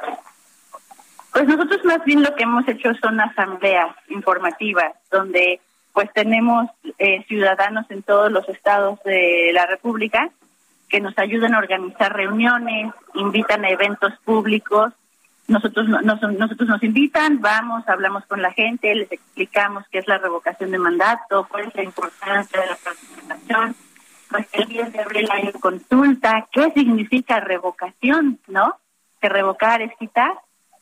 Pues nosotros más bien lo que hemos hecho son asambleas informativas, donde pues tenemos eh, ciudadanos en todos los estados de la República que nos ayudan a organizar reuniones, invitan a eventos públicos. Nosotros nos, nosotros nos invitan, vamos, hablamos con la gente, les explicamos qué es la revocación de mandato, cuál es la importancia de la participación. Pues el día de abril hay consulta, qué significa revocación, ¿no? Que revocar es quitar,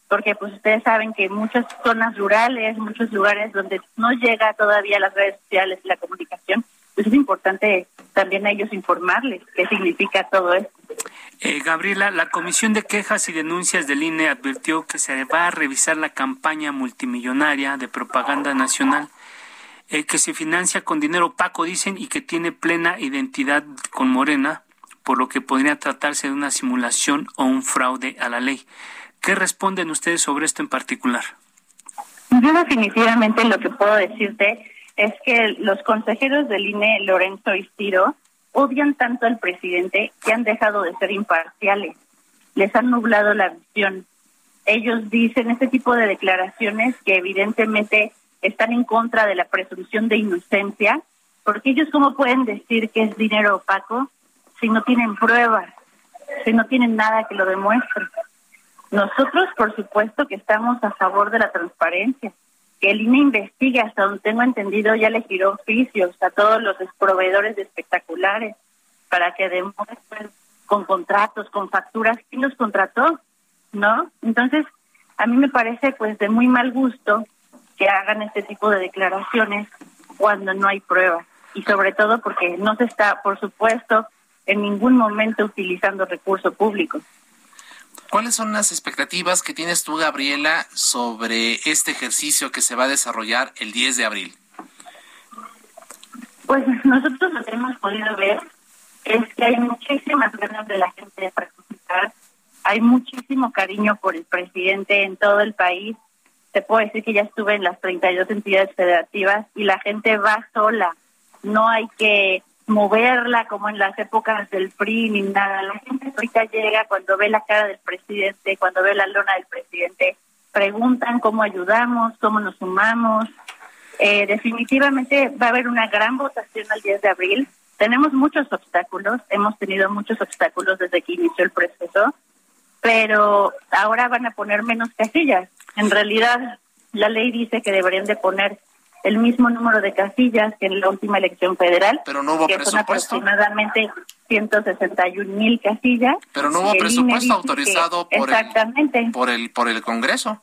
porque pues ustedes saben que muchas zonas rurales, muchos lugares donde no llega todavía las redes sociales y la comunicación, pues es importante también a ellos informarles qué significa todo esto. Eh, Gabriela, la Comisión de Quejas y Denuncias del INE advirtió que se va a revisar la campaña multimillonaria de propaganda nacional eh, que se financia con dinero opaco, dicen, y que tiene plena identidad con Morena, por lo que podría tratarse de una simulación o un fraude a la ley. ¿Qué responden ustedes sobre esto en particular? Yo definitivamente lo que puedo decirte es que los consejeros del INE, Lorenzo y Ciro, odian tanto al presidente que han dejado de ser imparciales. Les han nublado la visión. Ellos dicen este tipo de declaraciones que evidentemente están en contra de la presunción de inocencia, porque ellos cómo pueden decir que es dinero opaco si no tienen pruebas, si no tienen nada que lo demuestre. Nosotros, por supuesto, que estamos a favor de la transparencia, el INE investigue, hasta donde tengo entendido, ya le giró oficios a todos los proveedores de espectaculares para que demuestren con contratos, con facturas, quién los contrató, ¿no? Entonces, a mí me parece pues de muy mal gusto que hagan este tipo de declaraciones cuando no hay pruebas y sobre todo porque no se está, por supuesto, en ningún momento utilizando recursos públicos. ¿Cuáles son las expectativas que tienes tú, Gabriela, sobre este ejercicio que se va a desarrollar el 10 de abril? Pues nosotros lo que hemos podido ver es que hay muchísimas ganas de la gente de participar, hay muchísimo cariño por el presidente en todo el país. Te puedo decir que ya estuve en las 32 entidades federativas y la gente va sola. No hay que moverla como en las épocas del PRI ni nada. La gente ahorita llega cuando ve la cara del presidente, cuando ve la lona del presidente, preguntan cómo ayudamos, cómo nos sumamos. Eh, definitivamente va a haber una gran votación al 10 de abril. Tenemos muchos obstáculos, hemos tenido muchos obstáculos desde que inició el proceso, pero ahora van a poner menos casillas. En realidad, la ley dice que deberían de poner el mismo número de casillas que en la última elección federal, pero no hubo que presupuesto. son aproximadamente 161 mil casillas. Pero no hubo presupuesto autorizado que- por exactamente. el por el por el Congreso.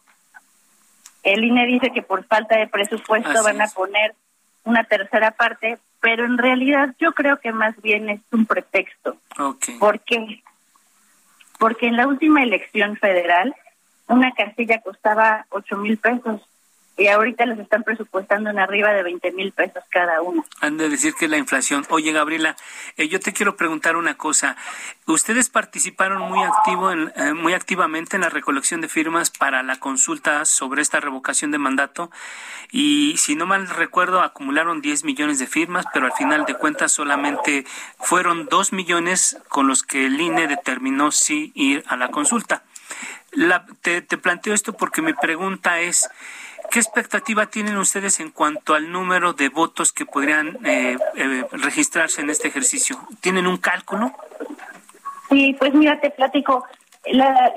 El INE dice que por falta de presupuesto Así van a es. poner una tercera parte, pero en realidad yo creo que más bien es un pretexto. Ok. ¿Por qué? Porque en la última elección federal una casilla costaba 8 mil pesos y ahorita les están presupuestando en arriba de 20 mil pesos cada una. Han de decir que la inflación. Oye, Gabriela, eh, yo te quiero preguntar una cosa. Ustedes participaron muy activo en, eh, muy activamente en la recolección de firmas para la consulta sobre esta revocación de mandato y si no mal recuerdo acumularon 10 millones de firmas, pero al final de cuentas solamente fueron 2 millones con los que el INE determinó si ir a la consulta. La- te, te planteo esto porque mi pregunta es, ¿qué expectativa tienen ustedes en cuanto al número de votos que podrían eh, eh, registrarse en este ejercicio? ¿Tienen un cálculo? Sí, pues mira, te platico. La,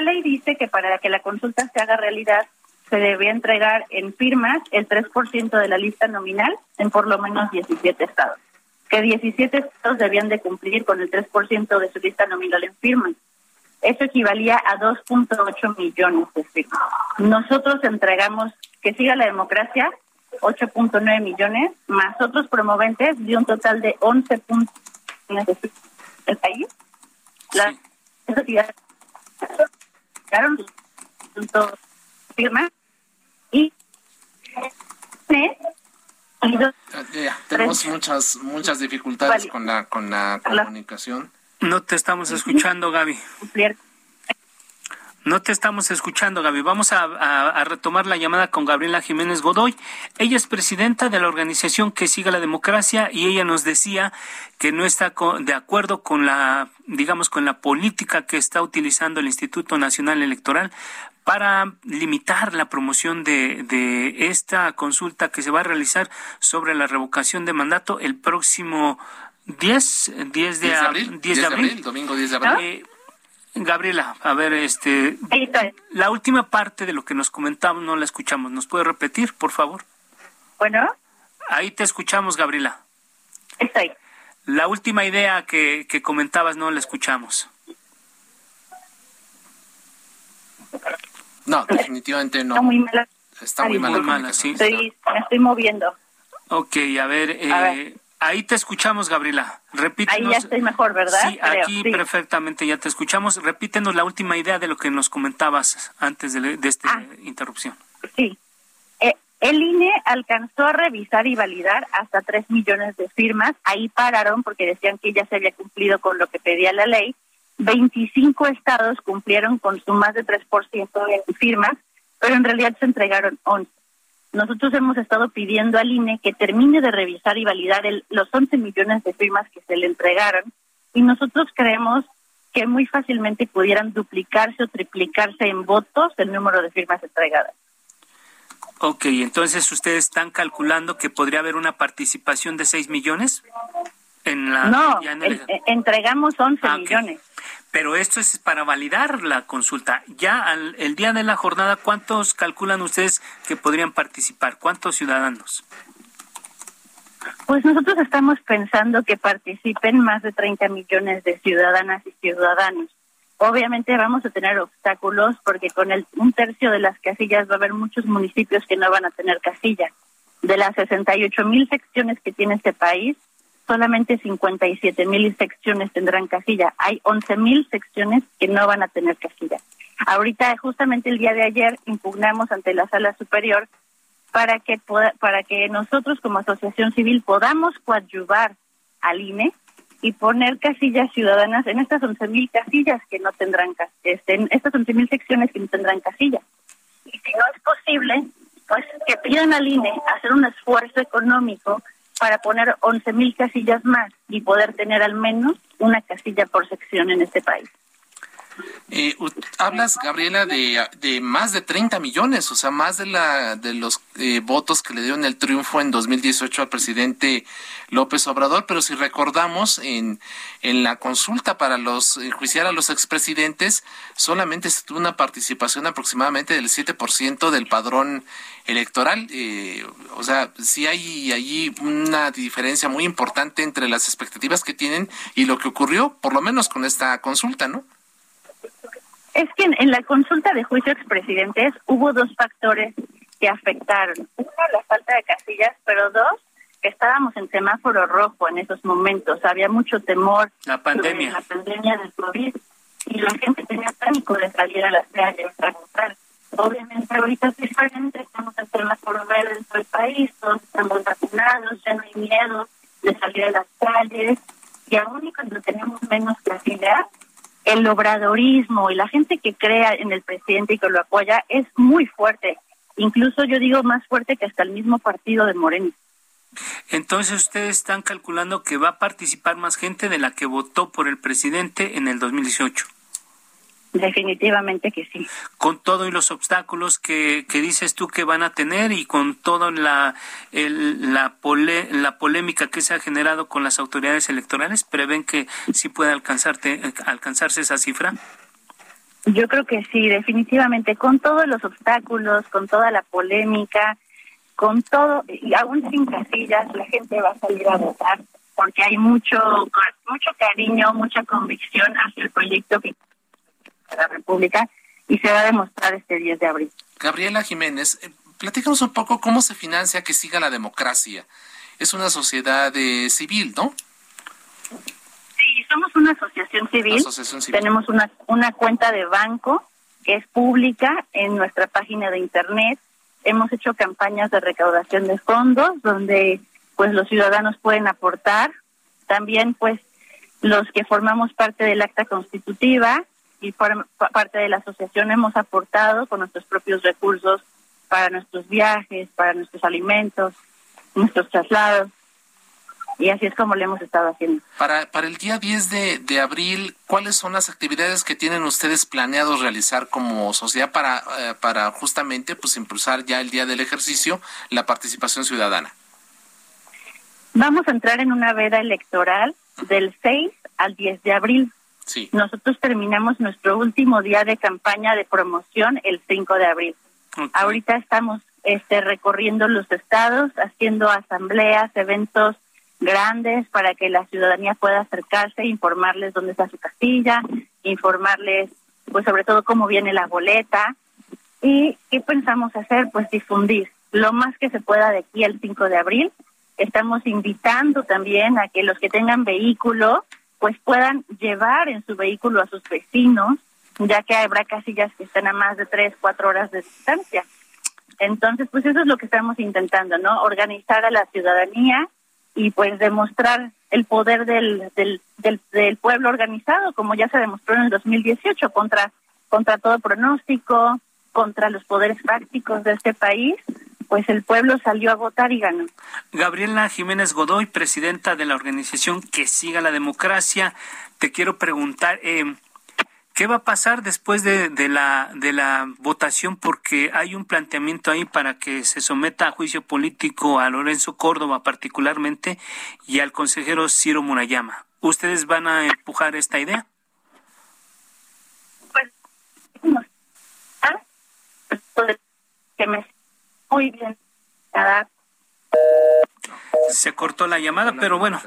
ley dice que para que la consulta se haga realidad se debe entregar en firmas el 3% de la lista nominal en por lo menos 17 estados. Que 17 estados debían de cumplir con el 3% de su lista nominal en firmas. Eso equivalía a 2.8 millones de firmas. Nosotros entregamos que siga la democracia 8.9 millones, más otros promoventes de un total de 11 puntos del país. Las punto firmas y tenemos muchas muchas dificultades con la con la comunicación. No te estamos escuchando, Gaby. No te estamos escuchando, Gaby. Vamos a, retomar la llamada con Gabriela Jiménez Godoy. Ella es presidenta de la organización que siga la democracia y ella nos decía que no está co- de acuerdo con la, digamos, con la política que está utilizando el Instituto Nacional Electoral para limitar la promoción de, de esta consulta que se va a realizar sobre la revocación de mandato el próximo 10, 10 de, 10 de ab- abril, 10 de abril. domingo 10 de abril. Eh, Gabriela, a ver, este, la última parte de lo que nos comentamos no la escuchamos. ¿Nos puede repetir, por favor? Bueno, Ahí te escuchamos, Gabriela. estoy. La última idea que, que comentabas no la escuchamos. No, definitivamente no. Está muy mala. Está muy mala. Muy mala, sí. Estoy, me estoy moviendo. Ok, a ver, eh, A ver. Ahí te escuchamos, Gabriela. Repítenos. Ahí ya estoy mejor, ¿verdad? Sí, Creo, aquí sí. perfectamente ya te escuchamos. Repítenos la última idea de lo que nos comentabas antes de, de esta Ah. interrupción. Sí. Eh, el INE alcanzó a revisar y validar hasta 3 millones de firmas. Ahí pararon porque decían que ya se había cumplido con lo que pedía la ley. 25 estados cumplieron con su más de 3% de firmas, pero en realidad se entregaron 11. Nosotros hemos estado pidiendo al INE que termine de revisar y validar el- los 11 millones de firmas que se le entregaron y nosotros creemos que muy fácilmente pudieran duplicarse o triplicarse en votos el número de firmas entregadas. Ok, entonces ustedes están calculando que podría haber una participación de 6 millones en la No, ya en el- en- en- entregamos 11 Ah, millones. Pero esto es para validar la consulta. Ya al, el día de la jornada, ¿cuántos calculan ustedes que podrían participar? ¿Cuántos ciudadanos? Pues nosotros estamos pensando que participen más de 30 millones de ciudadanas y ciudadanos. Obviamente vamos a tener obstáculos porque con el, un tercio de las casillas va a haber muchos municipios que no van a tener casilla. De las 68 mil secciones que tiene este país, solamente 57 mil secciones tendrán casilla. Hay 11 mil secciones que no van a tener casilla. Ahorita, justamente el día de ayer, impugnamos ante la sala superior para que para que nosotros como asociación civil podamos coadyuvar al INE y poner casillas ciudadanas en estas 11.000 casillas que no tendrán este, en estas 11.000 secciones que no tendrán casillas. Y si no es posible, pues que pidan al INE hacer un esfuerzo económico para poner 11.000 casillas más y poder tener al menos una casilla por sección en este país. Eh, hablas, Gabriela, de, de, más de 30 millones, o sea, más de, la, de los eh, votos que le dieron el triunfo en 2018 al presidente López Obrador, pero si recordamos, en, en la consulta para los enjuiciar a los expresidentes, solamente se tuvo una participación aproximadamente del 7% del padrón electoral. Eh, o sea, sí hay allí una diferencia muy importante entre las expectativas que tienen y lo que ocurrió, por lo menos con esta consulta, ¿no? Es que en, la consulta de juicio expresidentes hubo dos factores que afectaron. Uno, la falta de casillas, pero dos, que estábamos en semáforo rojo en esos momentos. Había mucho temor. La pandemia. La pandemia del COVID. Y la gente tenía pánico de salir a las calles a votar. Obviamente ahorita es diferente, estamos en semáforo verde en todo el país, todos estamos vacunados, ya no hay miedo de salir a las calles. Y aún y cuando tenemos menos casillas, el obradorismo y la gente que crea en el presidente y que lo apoya es muy fuerte. Incluso yo digo más fuerte que hasta el mismo partido de Moreno. Entonces ustedes están calculando que va a participar más gente de la que votó por el presidente en el 2018. Definitivamente que sí. Con todo y los obstáculos que, que dices tú que van a tener y con toda la, la, la polémica que se ha generado con las autoridades electorales, ¿prevén que sí puede alcanzarte, alcanzarse esa cifra? Yo creo que sí, definitivamente. Con todos los obstáculos, con toda la polémica, con todo, y aún sin casillas, la gente va a salir a votar porque hay mucho, mucho cariño, mucha convicción hacia el proyecto que la República y se va a demostrar este 10 de abril. Gabriela Jiménez, eh, platícanos un poco cómo se financia que siga la democracia. Es una sociedad eh, civil, ¿no? Sí, somos una asociación civil. Tenemos una, una cuenta de banco que es pública en nuestra página de internet. Hemos hecho campañas de recaudación de fondos donde pues los ciudadanos pueden aportar. También pues los que formamos parte del acta constitutiva y por parte de la asociación hemos aportado con nuestros propios recursos para nuestros viajes, para nuestros alimentos, nuestros traslados. Y así es como lo hemos estado haciendo. Para, para el día 10 de, de abril, ¿cuáles son las actividades que tienen ustedes planeados realizar como sociedad para, eh, para justamente pues impulsar ya el día del ejercicio la participación ciudadana? Vamos a entrar en una veda electoral del 6 al 10 de abril. Nosotros terminamos nuestro último día de campaña de promoción el 5 de abril. Ahorita estamos este, recorriendo los estados, haciendo asambleas, eventos grandes para que la ciudadanía pueda acercarse, informarles dónde está su casilla, informarles, pues sobre todo cómo viene la boleta y qué pensamos hacer, pues difundir lo más que se pueda de aquí al 5 de abril. Estamos invitando también a que los que tengan vehículo pues puedan llevar en su vehículo a sus vecinos, ya que habrá casillas que están a más de tres, cuatro horas de distancia. Entonces, pues eso es lo que estamos intentando, ¿no? Organizar a la ciudadanía y pues demostrar el poder del, del, del, del pueblo organizado, como ya se demostró en el 2018, contra, contra todo pronóstico, contra los poderes fácticos de este país pues el pueblo salió a votar y ganó. Gabriela Jiménez Godoy, presidenta de la organización Que Siga la Democracia, te quiero preguntar, eh, ¿qué va a pasar después de, la, de la votación? Porque hay un planteamiento ahí para que se someta a juicio político a Lorenzo Córdoba particularmente y al consejero Ciro Murayama. ¿Ustedes van a empujar esta idea? Pues, ¿Ah? Pues, pues, que me muy bien. Nada, se cortó la llamada, pero bueno,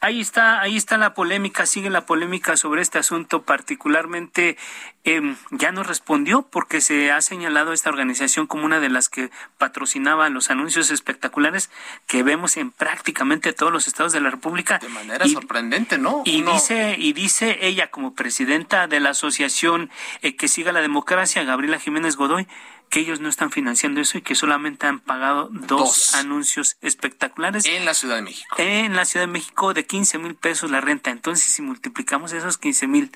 ahí está, ahí está la polémica, sigue la polémica sobre este asunto, particularmente eh, ya no respondió porque se ha señalado esta organización como una de las que patrocinaba los anuncios espectaculares que vemos en prácticamente todos los estados de la República. De manera sorprendente, ¿no? Y dice, y dice ella como presidenta de la asociación eh, que siga la democracia, Gabriela Jiménez Godoy, que ellos no están financiando eso y que solamente han pagado dos, anuncios espectaculares. En la Ciudad de México. En la Ciudad de México de 15 mil pesos la renta. Entonces, si multiplicamos esos 15 mil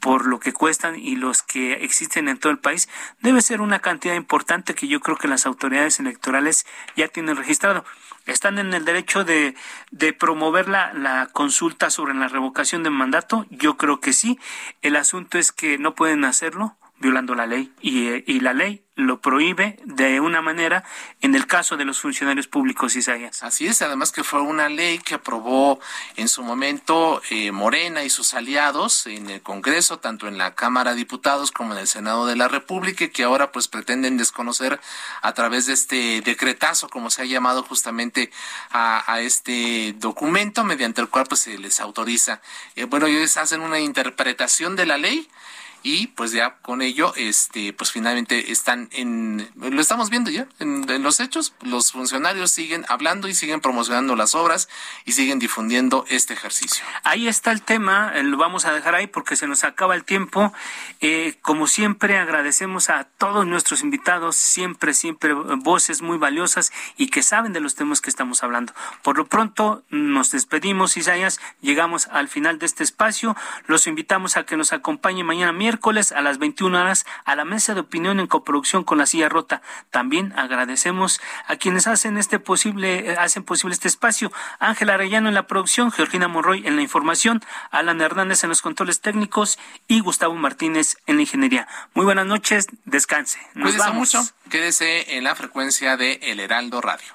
por lo que cuestan y los que existen en todo el país, debe ser una cantidad importante que yo creo que las autoridades electorales ya tienen registrado. ¿Están en el derecho de, de promover la, la consulta sobre la revocación de mandato? Yo creo que sí. El asunto es que no pueden hacerlo violando la ley y, y la ley lo prohíbe de una manera en el caso de los funcionarios públicos, Isaías. Así es, además que fue una ley que aprobó en su momento eh, Morena y sus aliados en el Congreso, tanto en la Cámara de Diputados como en el Senado de la República, que ahora pues pretenden desconocer a través de este decretazo, como se ha llamado justamente a, a este documento, mediante el cual pues se les autoriza. Eh, bueno, ellos hacen una interpretación de la ley y pues ya con ello este pues finalmente están en lo estamos viendo ya en, los hechos. Los funcionarios siguen hablando y siguen promocionando las obras y siguen difundiendo este ejercicio. Ahí está el tema eh, lo vamos a dejar ahí porque se nos acaba el tiempo. Eh, como siempre agradecemos a todos nuestros invitados siempre siempre voces muy valiosas y que saben de los temas que estamos hablando. Por lo pronto nos despedimos Isaías. Llegamos al final de este espacio. Los invitamos a que nos acompañen mañana miércoles a las 21 horas a la mesa de opinión en coproducción con la silla rota. También agradecemos a quienes hacen este posible, eh, hacen posible este espacio. Ángela Arellano en la producción, Georgina Monroy en la información, Alan Hernández en los controles técnicos y Gustavo Martínez en la ingeniería. Muy buenas noches, descanse. Nos Cuídese mucho, quédese en la frecuencia de El Heraldo Radio.